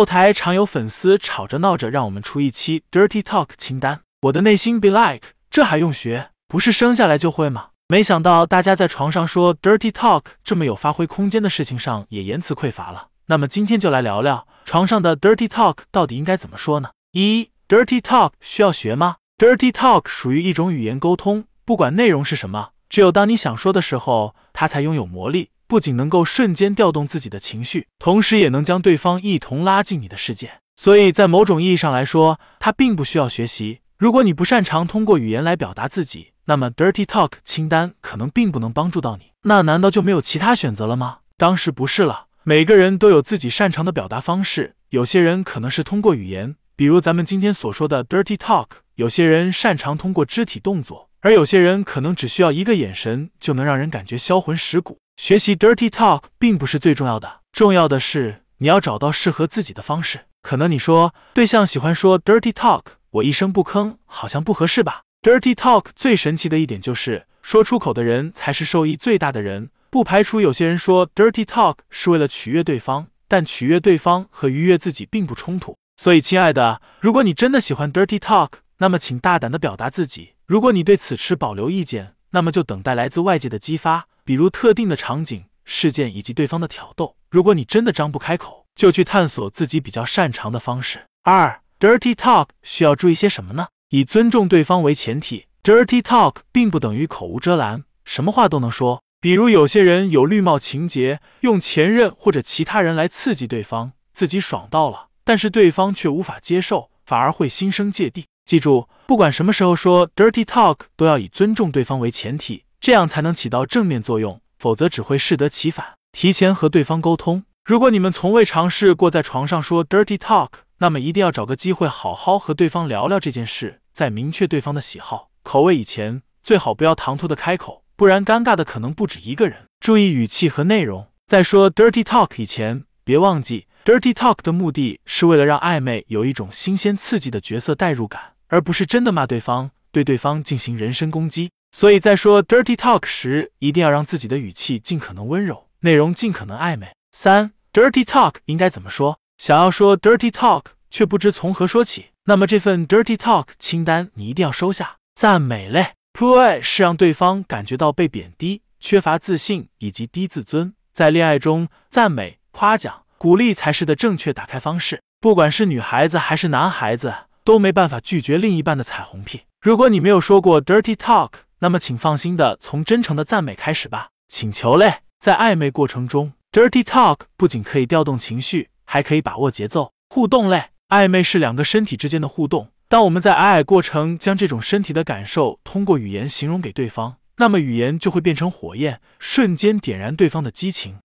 后台常有粉丝吵着闹着让我们出一期 dirty talk 清单，我的内心 be like，这还用学？不是生下来就会吗？没想到大家在床上说 dirty talk 这么有发挥空间的事情上也言辞匮乏了。那么今天就来聊聊床上的 dirty talk 到底应该怎么说呢？一 dirty talk 需要学吗？dirty talk 属于一种语言沟通，不管内容是什么，只有当你想说的时候，它才拥有魔力。不仅能够瞬间调动自己的情绪，同时也能将对方一同拉进你的世界。所以在某种意义上来说，它并不需要学习。如果你不擅长通过语言来表达自己，那么 dirty talk 清单可能并不能帮助到你。那难道就没有其他选择了吗？当时不是了。每个人都有自己擅长的表达方式，有些人可能是通过语言，比如咱们今天所说的 dirty talk；有些人擅长通过肢体动作，而有些人可能只需要一个眼神就能让人感觉销魂蚀骨。学习 dirty talk 并不是最重要的，重要的是你要找到适合自己的方式。可能你说对象喜欢说 dirty talk，我一声不吭，好像不合适吧？dirty talk 最神奇的一点就是说出口的人才是受益最大的人。不排除有些人说 dirty talk 是为了取悦对方，但取悦对方和愉悦自己并不冲突。所以，亲爱的，如果你真的喜欢 dirty talk，那么请大胆的表达自己。如果你对此持保留意见，那么就等待来自外界的激发。比如特定的场景、事件以及对方的挑逗。如果你真的张不开口，就去探索自己比较擅长的方式。二，dirty talk 需要注意些什么呢？以尊重对方为前提。dirty talk 并不等于口无遮拦，什么话都能说。比如有些人有绿帽情节，用前任或者其他人来刺激对方，自己爽到了，但是对方却无法接受，反而会心生芥蒂。记住，不管什么时候说 dirty talk，都要以尊重对方为前提。这样才能起到正面作用，否则只会适得其反。提前和对方沟通。如果你们从未尝试过在床上说 dirty talk，那么一定要找个机会好好和对方聊聊这件事，在明确对方的喜好、口味以前，最好不要唐突的开口，不然尴尬的可能不止一个人。注意语气和内容。在说 dirty talk 以前，别忘记 dirty talk 的目的是为了让暧昧有一种新鲜刺激的角色代入感，而不是真的骂对方，对对方进行人身攻击。所以在说 dirty talk 时，一定要让自己的语气尽可能温柔，内容尽可能暧昧。三，dirty talk 应该怎么说？想要说 dirty talk 却不知从何说起，那么这份 dirty talk 清单你一定要收下。赞美类，put 是让对方感觉到被贬低、缺乏自信以及低自尊。在恋爱中，赞美、夸奖、鼓励才是的正确打开方式。不管是女孩子还是男孩子，都没办法拒绝另一半的彩虹屁。如果你没有说过 dirty talk，那么，请放心的从真诚的赞美开始吧。请求类，在暧昧过程中，dirty talk 不仅可以调动情绪，还可以把握节奏。互动类，暧昧是两个身体之间的互动。当我们在爱爱过程将这种身体的感受通过语言形容给对方，那么语言就会变成火焰，瞬间点燃对方的激情。